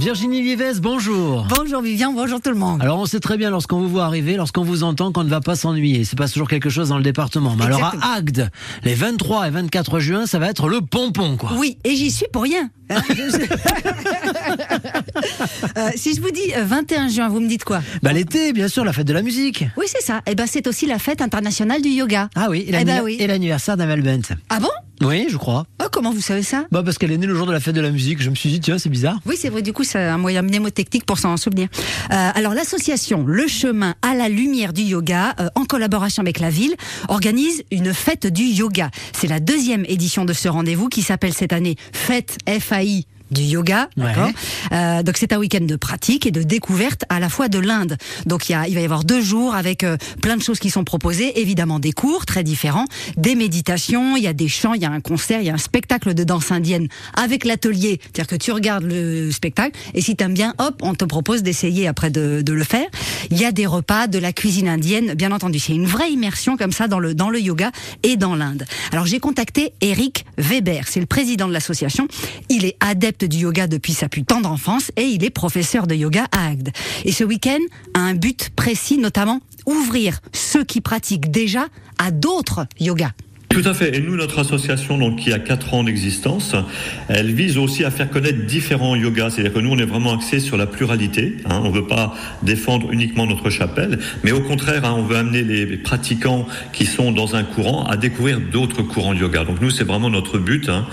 Virginie Vives, bonjour. Bonjour Vivian, bonjour tout le monde. Alors on sait très bien lorsqu'on vous voit arriver, lorsqu'on vous entend qu'on ne va pas s'ennuyer. C'est pas toujours quelque chose dans le département. Mais alors à Agde, les 23 et 24 juin, ça va être le pompon quoi. Oui, et j'y suis pour rien. Hein, euh, si je vous dis 21 euh, juin, vous me dites quoi? Bah l'été, bien sûr, la fête de la musique. Oui, c'est ça. Et eh ben c'est aussi la fête internationale du yoga. Ah oui, et eh ben l'anniversaire d'Amel Bent. Ah bon? Oui, je crois. Oh, comment vous savez ça? Bah parce qu'elle est née le jour de la fête de la musique. Je me suis dit tiens c'est bizarre. Oui c'est vrai. Du coup c'est un moyen mnémotechnique pour s'en souvenir. Euh, alors l'association Le Chemin à la Lumière du Yoga, euh, en collaboration avec la ville, organise une fête du yoga. C'est la deuxième édition de ce rendez-vous qui s'appelle cette année Fête FAI du yoga, d'accord? Euh, donc c'est un week-end de pratique et de découverte à la fois de l'Inde. Donc il, y a, il va y avoir deux jours avec euh, plein de choses qui sont proposées, évidemment des cours très différents, des méditations, il y a des chants, il y a un concert, il y a un spectacle de danse indienne avec l'atelier, c'est-à-dire que tu regardes le spectacle et si t'aimes bien, hop, on te propose d'essayer après de, de, le faire. Il y a des repas, de la cuisine indienne, bien entendu. C'est une vraie immersion comme ça dans le dans le yoga et dans l'Inde. Alors j'ai contacté Eric Weber, c'est le président de l'association. Il est adepte du yoga depuis sa plus tendre enfance et il est professeur de yoga à Agde. Et ce week-end a un but précis, notamment ouvrir ceux qui pratiquent déjà à d'autres yogas. Tout à fait. Et nous, notre association, donc, qui a 4 ans d'existence, elle vise aussi à faire connaître différents yogas. C'est-à-dire que nous, on est vraiment axé sur la pluralité. Hein. On ne veut pas défendre uniquement notre chapelle, mais au contraire, hein, on veut amener les pratiquants qui sont dans un courant à découvrir d'autres courants de yoga. Donc nous, c'est vraiment notre but. Hein.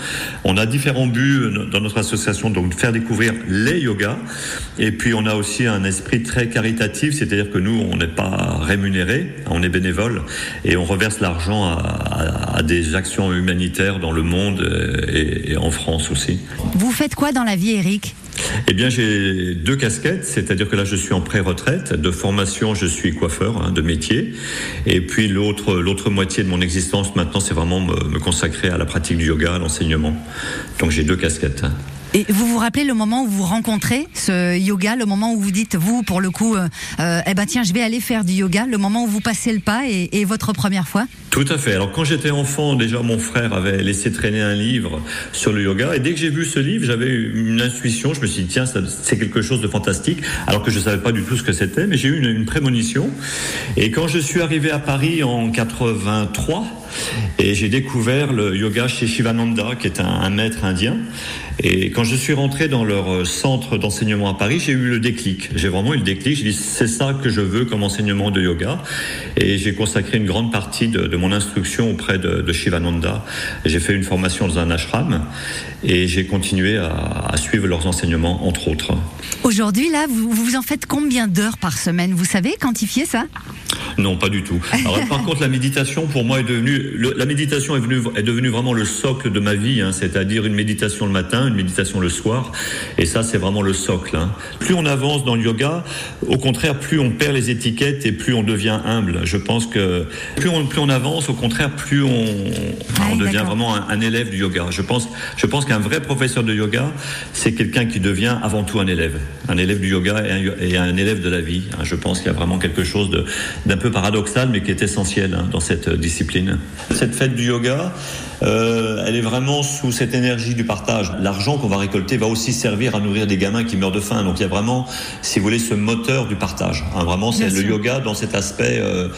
On a différents buts dans notre association, donc faire découvrir les yogas. Et puis, on a aussi un esprit très caritatif, c'est-à-dire que nous, on n'est pas rémunéré, on est bénévole, et on reverse l'argent à à des actions humanitaires dans le monde et, en France aussi. Vous faites quoi dans la vie, Eric eh bien, j'ai deux casquettes, c'est-à-dire que là, je suis en pré-retraite. De formation, je suis coiffeur hein, de métier. Et puis, l'autre, l'autre moitié de mon existence, maintenant, c'est vraiment me, me, consacrer à la pratique du yoga, à l'enseignement. Donc, j'ai deux casquettes. Et vous vous rappelez le moment où vous rencontrez ce yoga, le moment où vous dites, vous, pour le coup, euh, euh, eh ben tiens, je vais aller faire du yoga, le moment où vous passez le pas et, votre première fois? Tout à fait. Alors quand j'étais enfant, déjà mon frère avait laissé traîner un livre sur le yoga. Et dès que j'ai vu ce livre, j'avais une intuition, je me suis dit, tiens, c'est quelque chose de fantastique, alors que je ne savais pas du tout ce que c'était, mais j'ai eu une, une prémonition. Et quand je suis arrivé à Paris en 83, et j'ai découvert le yoga chez Shivananda, qui est un, maître indien. Et quand je suis rentré dans leur euh, centre d'enseignement à Paris, j'ai eu le déclic. J'ai vraiment eu le déclic. J'ai dit, c'est ça que je veux comme enseignement de yoga. Et j'ai consacré une grande partie de, mon instruction auprès de, Shivananda. J'ai fait une formation dans un ashram et j'ai continué à, suivre leurs enseignements, entre autres. Aujourd'hui, là, vous, vous en faites combien d'heures par semaine? Vous savez quantifier ça? Non, pas du tout. Alors, par contre, la méditation, pour moi, est devenue, la méditation est, venue, est devenue vraiment le socle de ma vie, hein, c'est-à-dire une méditation le matin, une méditation le soir, et ça, c'est vraiment le socle. Hein. Plus on avance dans le yoga, au contraire, plus on perd les étiquettes et plus on devient humble. Je pense que plus on, plus on avance, au contraire, plus on, on devient vraiment un, élève du yoga. Je pense, je pense qu'un vrai professeur de yoga, c'est quelqu'un qui devient avant tout un élève, un élève du yoga et un, un élève de la vie. Hein. Je pense qu'il y a vraiment quelque chose d'un peu paradoxal, mais qui est essentiel dans cette discipline. Cette fête du yoga, euh, elle est vraiment sous cette énergie du partage. L'argent qu'on va récolter va aussi servir à nourrir des gamins qui meurent de faim. Donc il y a vraiment, si vous voulez, ce moteur du partage. Hein, vraiment, c'est le yoga dans cet aspect euh,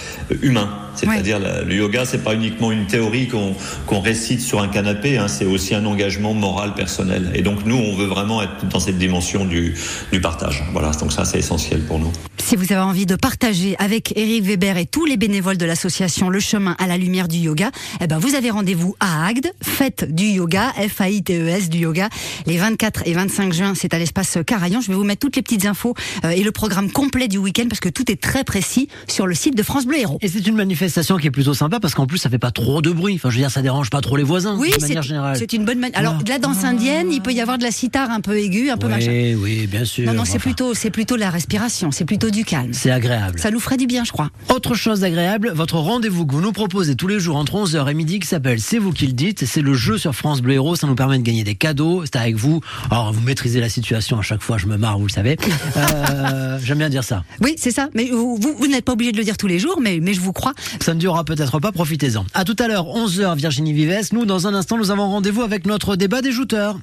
humain. C'est-à-dire le yoga, c'est pas uniquement une théorie qu'on récite sur un canapé, hein, c'est aussi un engagement moral personnel. Et donc nous, on veut vraiment être dans cette dimension du, du partage. Voilà, donc ça, c'est essentiel pour nous. Si vous avez envie de partager avec Eric Weber et tous les bénévoles de l'association Le Chemin à la Lumière du Yoga, eh ben vous avez rendez-vous à Agde, fête du yoga, F-A-I-T-E-S du yoga, les 24 et 25 juin, c'est à l'espace Carayon. Je vais vous mettre toutes les petites infos euh, et le programme complet du week-end parce que tout est très précis sur le site de France Bleu Héros. Et c'est une manifestation qui est plutôt sympa parce qu'en plus ça fait pas trop de bruit. Enfin, je veux dire, ça dérange pas trop les voisins. Oui, de manière générale. C'est une bonne manière. Alors, de la danse indienne, il peut y avoir de la sitar un peu aiguë, un peu oui, machin. Oui, bien sûr. Non, non, c'est plutôt, c'est plutôt la respiration, c'est plutôt du calme. C'est agréable. Ça nous ferait du bien, je crois. Autre chose agréable, votre rendez-vous que vous nous proposez tous les jours entre 11h et midi qui s'appelle C'est vous qui le dites. C'est le jeu sur France Bleu Héros. Ça nous permet de gagner des cadeaux. C'est avec vous. Alors, vous maîtrisez la situation à chaque fois. Je me marre, vous le savez. Euh, J'aime bien dire ça. Oui, c'est ça. Mais vous, vous, n'êtes pas obligé de le dire tous les jours, mais, mais je vous crois. Ça ne durera peut-être pas. Profitez-en. À tout à l'heure, 11h, Virginie Vives. Nous, dans un instant, nous avons rendez-vous avec notre débat des jouteurs.